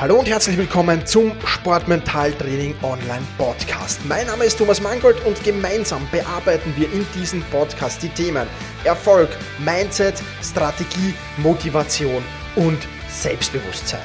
Hallo und herzlich willkommen zum Sportmentaltraining Online Podcast. Mein Name ist Thomas Mangold und gemeinsam bearbeiten wir in diesem Podcast die Themen Erfolg, Mindset, Strategie, Motivation und Selbstbewusstsein.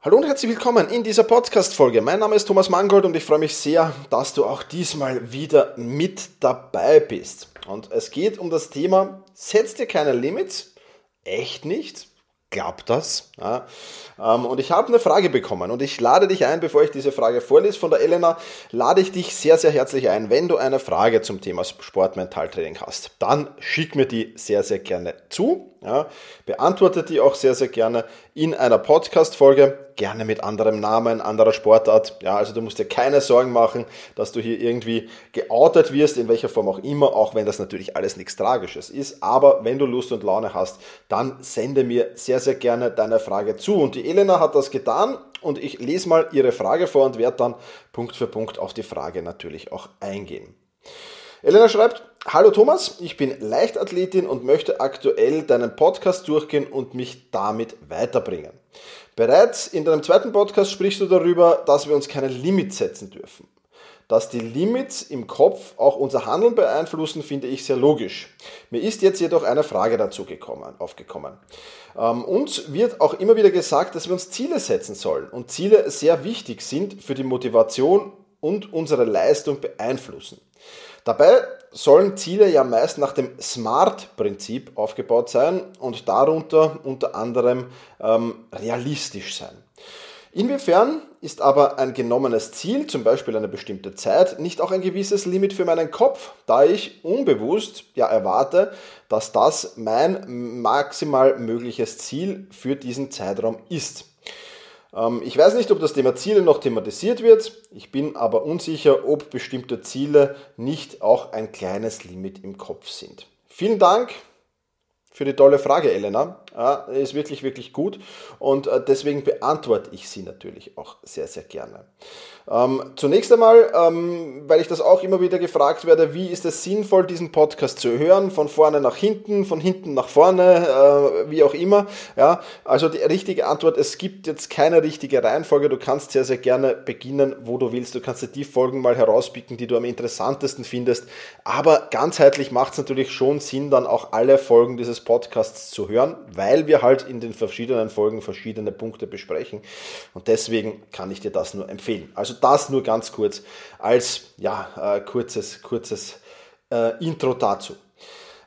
Hallo und herzlich willkommen in dieser Podcast-Folge. Mein Name ist Thomas Mangold und ich freue mich sehr, dass du auch diesmal wieder mit dabei bist. Und es geht um das Thema, setz dir keine Limits, echt nicht, klappt das? Ja. Ähm, und ich habe eine Frage bekommen und ich lade dich ein, bevor ich diese Frage vorlese von der Elena, lade ich dich sehr, sehr herzlich ein, wenn du eine Frage zum Thema Sport-Mentaltraining hast, dann schick mir die sehr, sehr gerne zu. Ja. Beantworte die auch sehr, sehr gerne in einer Podcast-Folge gerne mit anderem Namen, anderer Sportart. Ja, also du musst dir keine Sorgen machen, dass du hier irgendwie geoutet wirst, in welcher Form auch immer, auch wenn das natürlich alles nichts Tragisches ist. Aber wenn du Lust und Laune hast, dann sende mir sehr, sehr gerne deine Frage zu. Und die Elena hat das getan und ich lese mal ihre Frage vor und werde dann Punkt für Punkt auf die Frage natürlich auch eingehen. Elena schreibt, Hallo Thomas, ich bin Leichtathletin und möchte aktuell deinen Podcast durchgehen und mich damit weiterbringen. Bereits in deinem zweiten Podcast sprichst du darüber, dass wir uns keine Limits setzen dürfen. Dass die Limits im Kopf auch unser Handeln beeinflussen, finde ich sehr logisch. Mir ist jetzt jedoch eine Frage dazu gekommen, aufgekommen. Ähm, uns wird auch immer wieder gesagt, dass wir uns Ziele setzen sollen und Ziele sehr wichtig sind für die Motivation und unsere Leistung beeinflussen. Dabei sollen Ziele ja meist nach dem SMART-Prinzip aufgebaut sein und darunter unter anderem ähm, realistisch sein. Inwiefern ist aber ein genommenes Ziel, zum Beispiel eine bestimmte Zeit, nicht auch ein gewisses Limit für meinen Kopf, da ich unbewusst ja erwarte, dass das mein maximal mögliches Ziel für diesen Zeitraum ist? Ähm, ich weiß nicht, ob das Thema Ziele noch thematisiert wird. Ich bin aber unsicher, ob bestimmte Ziele nicht auch ein kleines Limit im Kopf sind. Vielen Dank für die tolle Frage, Elena. Ja, ist wirklich, wirklich gut und äh, deswegen beantworte ich sie natürlich auch sehr, sehr gerne. Ähm, zunächst einmal, ähm, weil ich das auch immer wieder gefragt werde, wie ist es sinnvoll, diesen Podcast zu hören, von vorne nach hinten, von hinten nach vorne, äh, wie auch immer. Ja, also die richtige Antwort, es gibt jetzt keine richtige Reihenfolge, du kannst sehr, sehr gerne beginnen, wo du willst. Du kannst dir die Folgen mal herauspicken, die du am interessantesten findest, aber ganzheitlich macht es natürlich schon Sinn, dann auch alle Folgen dieses Podcasts zu hören, weil wir halt in den verschiedenen Folgen verschiedene Punkte besprechen. Und deswegen kann ich dir das nur empfehlen. Also das nur ganz kurz als ja, äh, kurzes, kurzes äh, Intro dazu.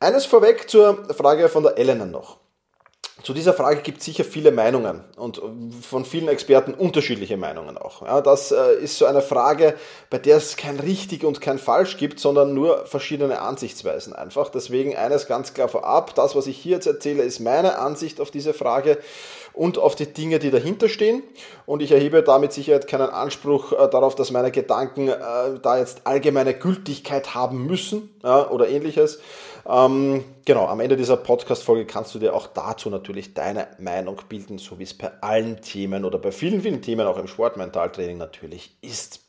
Eines vorweg zur Frage von der Elena noch. Zu dieser Frage gibt es sicher viele Meinungen und von vielen Experten unterschiedliche Meinungen auch. Ja, das äh, ist so eine Frage, bei der es kein richtig und kein falsch gibt, sondern nur verschiedene Ansichtsweisen einfach. Deswegen eines ganz klar vorab, das, was ich hier jetzt erzähle, ist meine Ansicht auf diese Frage und auf die Dinge, die dahinter stehen. Und ich erhebe damit Sicherheit keinen Anspruch äh, darauf, dass meine Gedanken äh, da jetzt allgemeine Gültigkeit haben müssen ja, oder ähnliches. Ähm, genau, am Ende dieser Podcast-Folge kannst du dir auch dazu natürlich deine Meinung bilden, so wie es bei allen Themen oder bei vielen, vielen Themen auch im Sportmentaltraining natürlich ist.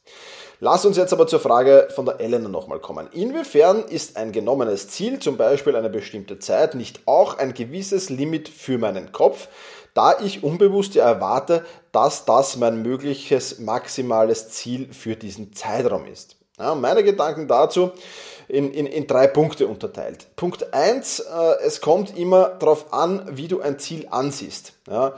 Lass uns jetzt aber zur Frage von der Elena nochmal kommen. Inwiefern ist ein genommenes Ziel, zum Beispiel eine bestimmte Zeit, nicht auch ein gewisses Limit für meinen Kopf, da ich unbewusst ja erwarte, dass das mein mögliches maximales Ziel für diesen Zeitraum ist? Ja, meine Gedanken dazu in, in, in drei Punkte unterteilt. Punkt eins: äh, es kommt immer darauf an, wie du ein Ziel ansiehst. Ja.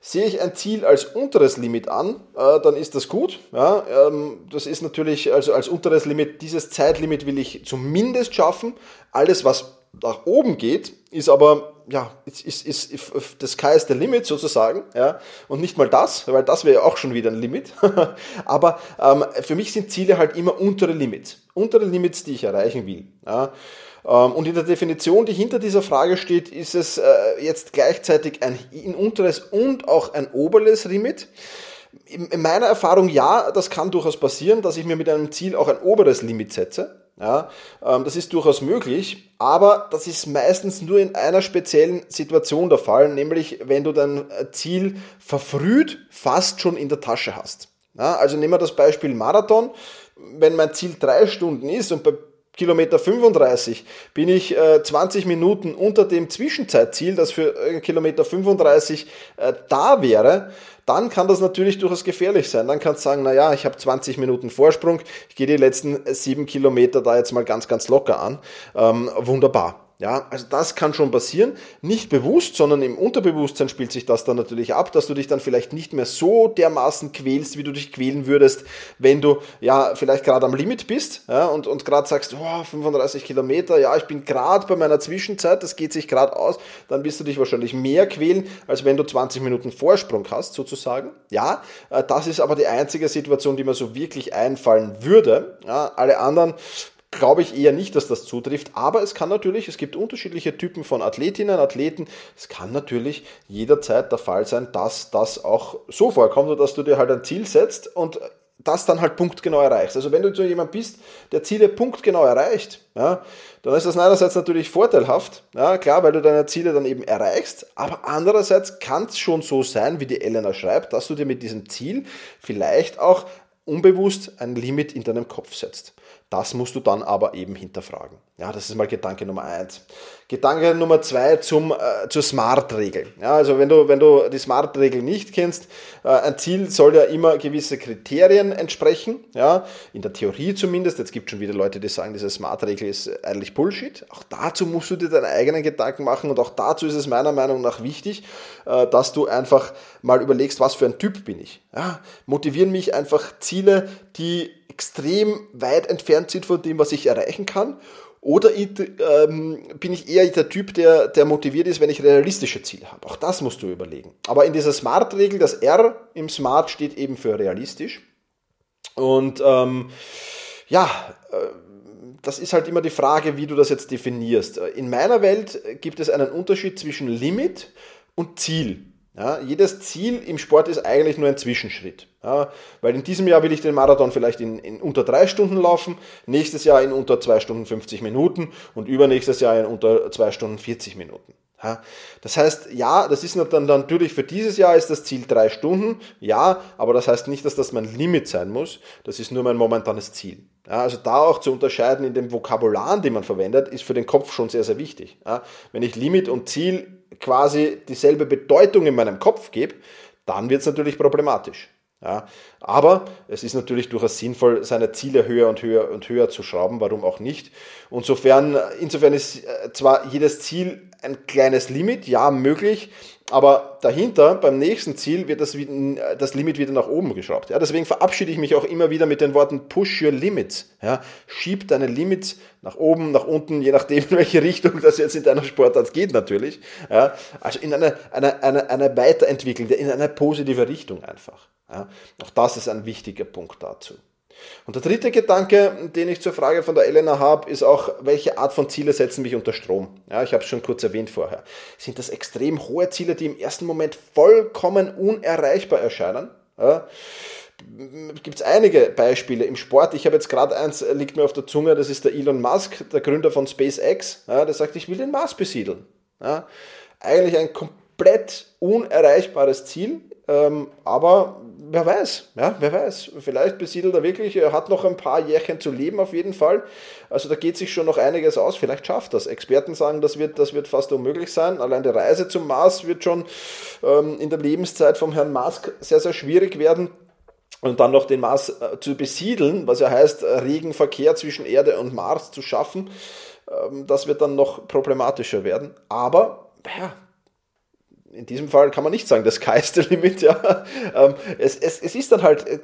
Sehe ich ein Ziel als unteres Limit an, äh, dann ist das gut. Ja, ähm, das ist natürlich also als unteres Limit, dieses Zeitlimit will ich zumindest schaffen. Alles, was nach oben geht, ist aber ja, ist, ist, ist, das Sky ist der Limit sozusagen, ja, und nicht mal das, weil das wäre ja auch schon wieder ein Limit. Aber ähm, für mich sind Ziele halt immer untere Limits, untere Limits, die ich erreichen will. Ja. Ähm, und in der Definition, die hinter dieser Frage steht, ist es äh, jetzt gleichzeitig ein unteres und auch ein oberes Limit. In meiner Erfahrung ja, das kann durchaus passieren, dass ich mir mit einem Ziel auch ein oberes Limit setze. Ja, ähm, das ist durchaus möglich, aber das ist meistens nur in einer speziellen Situation der Fall, nämlich wenn du dein äh, Ziel verfrüht fast schon in der Tasche hast. Ja, also nehmen wir das Beispiel Marathon. Wenn mein Ziel drei Stunden ist und bei Kilometer 35 bin ich äh, 20 Minuten unter dem Zwischenzeitziel, das für äh, Kilometer 35 äh, da wäre, dann kann das natürlich durchaus gefährlich sein. Dann kannst du sagen, naja, ich habe 20 Minuten Vorsprung, ich gehe die letzten sieben Kilometer da jetzt mal ganz, ganz locker an. Ähm, wunderbar. Ja, also das kann schon passieren, nicht bewusst, sondern im Unterbewusstsein spielt sich das dann natürlich ab, dass du dich dann vielleicht nicht mehr so dermaßen quälst, wie du dich quälen würdest, wenn du ja vielleicht gerade am Limit bist ja, und, und gerade sagst, oh, 35 Kilometer, ja, ich bin gerade bei meiner Zwischenzeit, das geht sich gerade aus, dann wirst du dich wahrscheinlich mehr quälen, als wenn du 20 Minuten Vorsprung hast, sozusagen. Ja, äh, das ist aber die einzige Situation, die mir so wirklich einfallen würde. Ja, alle anderen glaube ich eher nicht, dass das zutrifft. Aber es kann natürlich, es gibt unterschiedliche Typen von Athletinnen, Athleten. Es kann natürlich jederzeit der Fall sein, dass das auch so vorkommt dass du dir halt ein Ziel setzt und das dann halt punktgenau erreichst. Also wenn du so jemand bist, der Ziele punktgenau erreicht, ja, dann ist das einerseits natürlich vorteilhaft, ja, klar, weil du deine Ziele dann eben erreichst, aber andererseits kann es schon so sein, wie die Elena schreibt, dass du dir mit diesem Ziel vielleicht auch unbewusst ein Limit in deinem Kopf setzt. Das musst du dann aber eben hinterfragen. Ja, das ist mal Gedanke Nummer eins. Gedanke Nummer zwei zum, äh, zur Smart-Regel. Ja, also wenn du, wenn du die Smart-Regel nicht kennst, äh, ein Ziel soll ja immer gewisse Kriterien entsprechen. Ja, in der Theorie zumindest. Jetzt gibt schon wieder Leute, die sagen, diese Smart-Regel ist eigentlich Bullshit. Auch dazu musst du dir deine eigenen Gedanken machen und auch dazu ist es meiner Meinung nach wichtig, äh, dass du einfach mal überlegst, was für ein Typ bin ich. Ja, motivieren mich einfach Ziele, die extrem weit entfernt sind von dem, was ich erreichen kann? Oder ähm, bin ich eher der Typ, der, der motiviert ist, wenn ich realistische Ziele habe? Auch das musst du überlegen. Aber in dieser Smart-Regel, das R im Smart steht eben für realistisch. Und ähm, ja, äh, das ist halt immer die Frage, wie du das jetzt definierst. In meiner Welt gibt es einen Unterschied zwischen Limit und Ziel. Ja, jedes Ziel im Sport ist eigentlich nur ein Zwischenschritt. Ja, weil in diesem Jahr will ich den Marathon vielleicht in, in unter drei Stunden laufen, nächstes Jahr in unter zwei Stunden 50 Minuten und übernächstes Jahr in unter zwei Stunden 40 Minuten. Ja, das heißt, ja, das ist dann, natürlich für dieses Jahr ist das Ziel drei Stunden, ja, aber das heißt nicht, dass das mein Limit sein muss, das ist nur mein momentanes Ziel. Ja, also da auch zu unterscheiden in dem Vokabular, den man verwendet, ist für den Kopf schon sehr, sehr wichtig. Ja, wenn ich Limit und Ziel quasi dieselbe Bedeutung in meinem Kopf gebe, dann wird es natürlich problematisch. Ja, aber es ist natürlich durchaus sinnvoll, seine Ziele höher und höher und höher zu schrauben, warum auch nicht. Und sofern, insofern ist äh, zwar jedes Ziel ein kleines Limit, ja, möglich, aber dahinter, beim nächsten Ziel, wird das, das Limit wieder nach oben geschraubt. Ja, deswegen verabschiede ich mich auch immer wieder mit den Worten Push your limits. Ja, schieb deine Limits nach oben, nach unten, je nachdem, in welche Richtung das jetzt in deiner Sportart geht natürlich. Ja, also in eine, eine, eine, eine weiterentwickelnde, in eine positive Richtung einfach. Ja, auch das ist ein wichtiger Punkt dazu. Und der dritte Gedanke, den ich zur Frage von der Elena habe, ist auch, welche Art von Ziele setzen mich unter Strom? Ja, ich habe es schon kurz erwähnt vorher. Sind das extrem hohe Ziele, die im ersten Moment vollkommen unerreichbar erscheinen? Ja, gibt es einige Beispiele im Sport. Ich habe jetzt gerade eins, liegt mir auf der Zunge, das ist der Elon Musk, der Gründer von SpaceX. Ja, der sagt, ich will den Mars besiedeln. Ja, eigentlich ein komplett unerreichbares Ziel, ähm, aber wer weiß, ja, wer weiß. Vielleicht besiedelt er wirklich, er hat noch ein paar Jährchen zu leben auf jeden Fall. Also da geht sich schon noch einiges aus. Vielleicht schafft das. Experten sagen, das wird, das wird fast unmöglich sein. Allein die Reise zum Mars wird schon ähm, in der Lebenszeit vom Herrn Musk sehr, sehr schwierig werden. Und dann noch den Mars äh, zu besiedeln, was ja heißt, regen Verkehr zwischen Erde und Mars zu schaffen, ähm, das wird dann noch problematischer werden. Aber ja, in diesem Fall kann man nicht sagen, das Sky ist the limit, ja. Ähm, es, es, es ist dann halt, äh,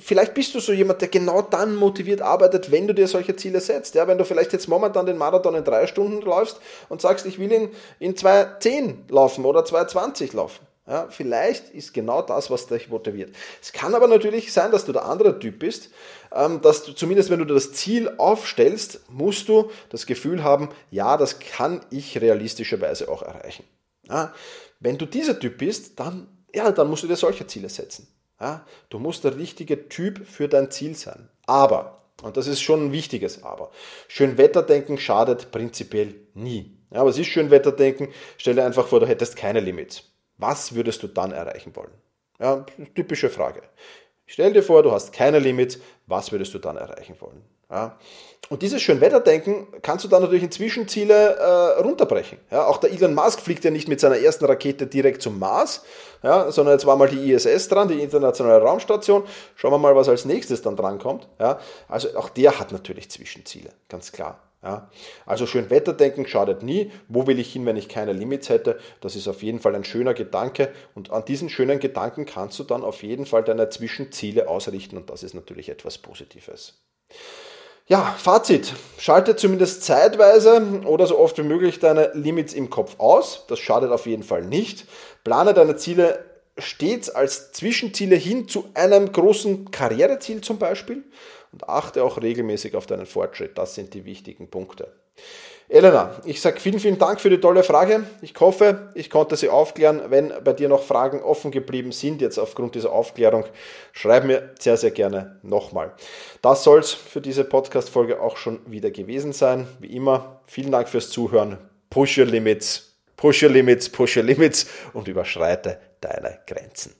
vielleicht bist du so jemand, der genau dann motiviert arbeitet, wenn du dir solche Ziele setzt. Ja, wenn du vielleicht jetzt momentan den Marathon in drei Stunden läufst und sagst, ich will ihn in 2.10 laufen oder 2.20 laufen. Ja, vielleicht ist genau das, was dich motiviert. Es kann aber natürlich sein, dass du der andere Typ bist, ähm, dass du zumindest, wenn du das Ziel aufstellst, musst du das Gefühl haben, ja, das kann ich realistischerweise auch erreichen. Ja, wenn du dieser Typ bist, dann, ja, dann musst du dir solche Ziele setzen. Ja, du musst der richtige Typ für dein Ziel sein. Aber, und das ist schon ein wichtiges Aber, Schönwetterdenken schadet prinzipiell nie. Ja, aber ist Schönwetterdenken, stell dir einfach vor, du hättest keine Limits. Was würdest du dann erreichen wollen? Ja, typische Frage. Stell dir vor, du hast keine Limits, was würdest du dann erreichen wollen? Ja. Und dieses Schönwetterdenken kannst du dann natürlich in Zwischenziele äh, runterbrechen. Ja, auch der Elon Musk fliegt ja nicht mit seiner ersten Rakete direkt zum Mars, ja, sondern jetzt war mal die ISS dran, die Internationale Raumstation. Schauen wir mal, was als nächstes dann drankommt. Ja, also auch der hat natürlich Zwischenziele, ganz klar. Ja, also schön Wetterdenken schadet nie. Wo will ich hin, wenn ich keine Limits hätte? Das ist auf jeden Fall ein schöner Gedanke. Und an diesen schönen Gedanken kannst du dann auf jeden Fall deine Zwischenziele ausrichten. Und das ist natürlich etwas Positives. Ja, Fazit. Schalte zumindest zeitweise oder so oft wie möglich deine Limits im Kopf aus. Das schadet auf jeden Fall nicht. Plane deine Ziele stets als Zwischenziele hin zu einem großen Karriereziel zum Beispiel und achte auch regelmäßig auf deinen Fortschritt. Das sind die wichtigen Punkte. Elena, ich sage vielen, vielen Dank für die tolle Frage. Ich hoffe, ich konnte sie aufklären. Wenn bei dir noch Fragen offen geblieben sind, jetzt aufgrund dieser Aufklärung, schreib mir sehr, sehr gerne nochmal. Das soll es für diese Podcast-Folge auch schon wieder gewesen sein. Wie immer, vielen Dank fürs Zuhören. Push your limits, push your limits, push your limits und überschreite deine Grenzen.